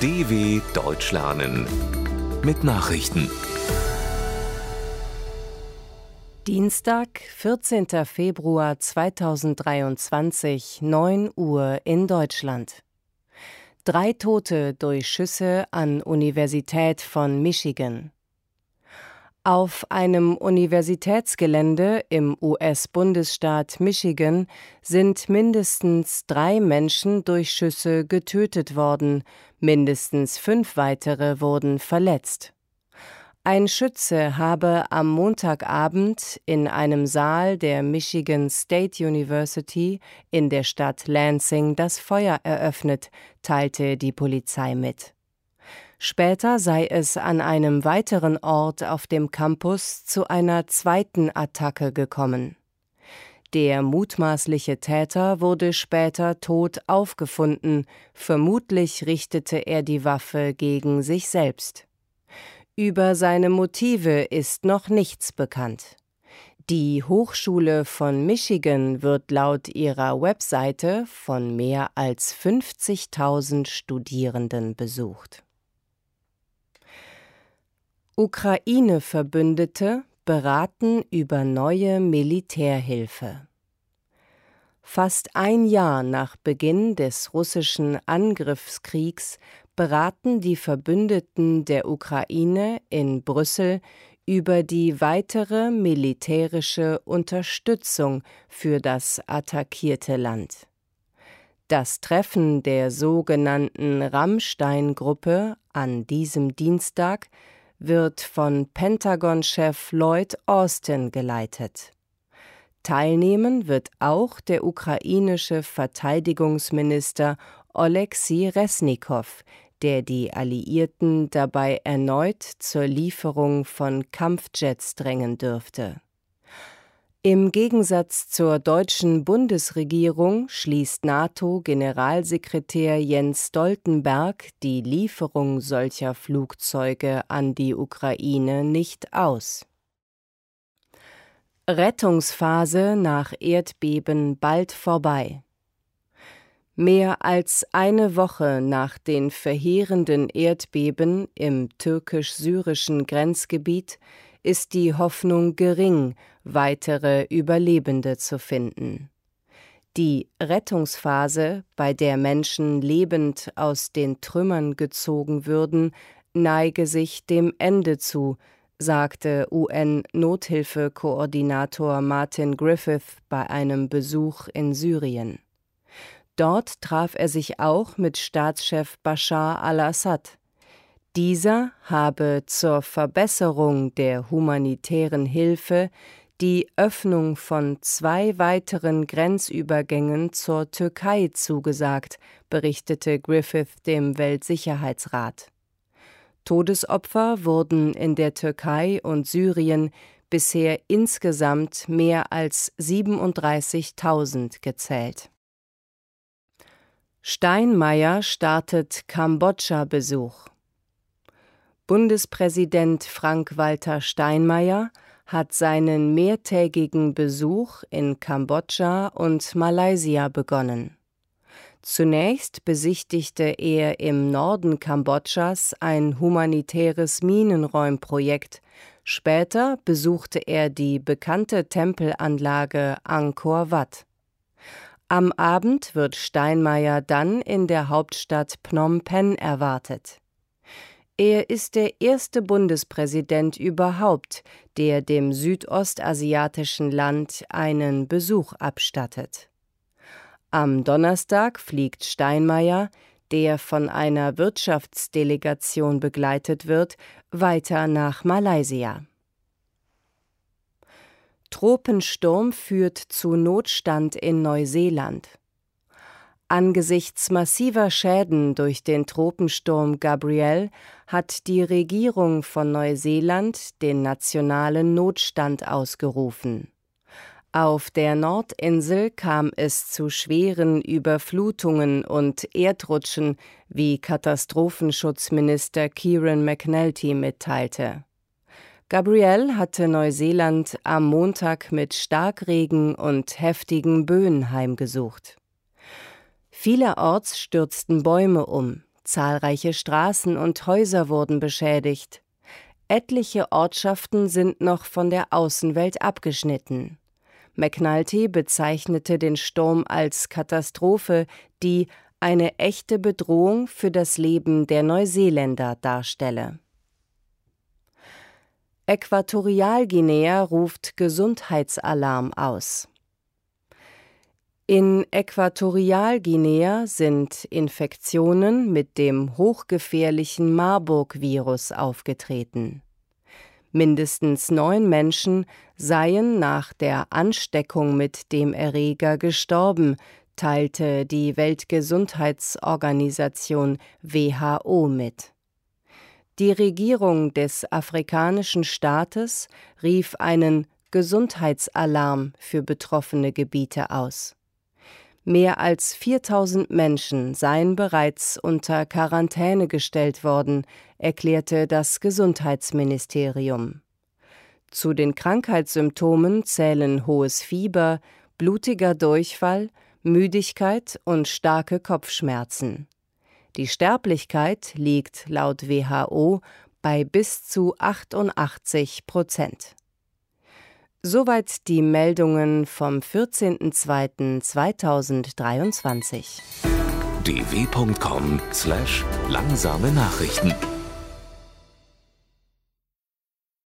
DW Deutsch lernen mit Nachrichten. Dienstag, 14. Februar 2023, 9 Uhr in Deutschland. Drei Tote durch Schüsse an Universität von Michigan. Auf einem Universitätsgelände im US-Bundesstaat Michigan sind mindestens drei Menschen durch Schüsse getötet worden, mindestens fünf weitere wurden verletzt. Ein Schütze habe am Montagabend in einem Saal der Michigan State University in der Stadt Lansing das Feuer eröffnet, teilte die Polizei mit. Später sei es an einem weiteren Ort auf dem Campus zu einer zweiten Attacke gekommen. Der mutmaßliche Täter wurde später tot aufgefunden, vermutlich richtete er die Waffe gegen sich selbst. Über seine Motive ist noch nichts bekannt. Die Hochschule von Michigan wird laut ihrer Webseite von mehr als 50.000 Studierenden besucht. Ukraine-Verbündete beraten über neue Militärhilfe. Fast ein Jahr nach Beginn des russischen Angriffskriegs beraten die Verbündeten der Ukraine in Brüssel über die weitere militärische Unterstützung für das attackierte Land. Das Treffen der sogenannten Rammstein-Gruppe an diesem Dienstag wird von Pentagon-Chef Lloyd Austin geleitet. Teilnehmen wird auch der ukrainische Verteidigungsminister Oleksiy Resnikow, der die Alliierten dabei erneut zur Lieferung von Kampfjets drängen dürfte. Im Gegensatz zur deutschen Bundesregierung schließt NATO-Generalsekretär Jens Stoltenberg die Lieferung solcher Flugzeuge an die Ukraine nicht aus. Rettungsphase nach Erdbeben bald vorbei. Mehr als eine Woche nach den verheerenden Erdbeben im türkisch-syrischen Grenzgebiet ist die Hoffnung gering, weitere Überlebende zu finden. Die Rettungsphase, bei der Menschen lebend aus den Trümmern gezogen würden, neige sich dem Ende zu, sagte UN-Nothilfekoordinator Martin Griffith bei einem Besuch in Syrien. Dort traf er sich auch mit Staatschef Bashar al-Assad. Dieser habe zur Verbesserung der humanitären Hilfe die Öffnung von zwei weiteren Grenzübergängen zur Türkei zugesagt, berichtete Griffith dem Weltsicherheitsrat. Todesopfer wurden in der Türkei und Syrien bisher insgesamt mehr als 37.000 gezählt. Steinmeier startet Kambodscha-Besuch. Bundespräsident Frank-Walter Steinmeier hat seinen mehrtägigen Besuch in Kambodscha und Malaysia begonnen. Zunächst besichtigte er im Norden Kambodschas ein humanitäres Minenräumprojekt, später besuchte er die bekannte Tempelanlage Angkor Wat. Am Abend wird Steinmeier dann in der Hauptstadt Phnom Penh erwartet. Er ist der erste Bundespräsident überhaupt, der dem südostasiatischen Land einen Besuch abstattet. Am Donnerstag fliegt Steinmeier, der von einer Wirtschaftsdelegation begleitet wird, weiter nach Malaysia. Tropensturm führt zu Notstand in Neuseeland. Angesichts massiver Schäden durch den Tropensturm Gabrielle hat die Regierung von Neuseeland den nationalen Notstand ausgerufen. Auf der Nordinsel kam es zu schweren Überflutungen und Erdrutschen, wie Katastrophenschutzminister Kieran McNulty mitteilte. Gabrielle hatte Neuseeland am Montag mit Starkregen und heftigen Böen heimgesucht. Vielerorts stürzten Bäume um, Zahlreiche Straßen und Häuser wurden beschädigt. Etliche Ortschaften sind noch von der Außenwelt abgeschnitten. McNulty bezeichnete den Sturm als Katastrophe, die eine echte Bedrohung für das Leben der Neuseeländer darstelle. Äquatorialguinea ruft Gesundheitsalarm aus. In Äquatorialguinea sind Infektionen mit dem hochgefährlichen Marburg-Virus aufgetreten. Mindestens neun Menschen seien nach der Ansteckung mit dem Erreger gestorben, teilte die Weltgesundheitsorganisation WHO mit. Die Regierung des afrikanischen Staates rief einen Gesundheitsalarm für betroffene Gebiete aus. Mehr als 4000 Menschen seien bereits unter Quarantäne gestellt worden, erklärte das Gesundheitsministerium. Zu den Krankheitssymptomen zählen hohes Fieber, blutiger Durchfall, Müdigkeit und starke Kopfschmerzen. Die Sterblichkeit liegt laut WHO bei bis zu 88 Prozent. Soweit die Meldungen vom 14.02.2023. dw.com/langsame Nachrichten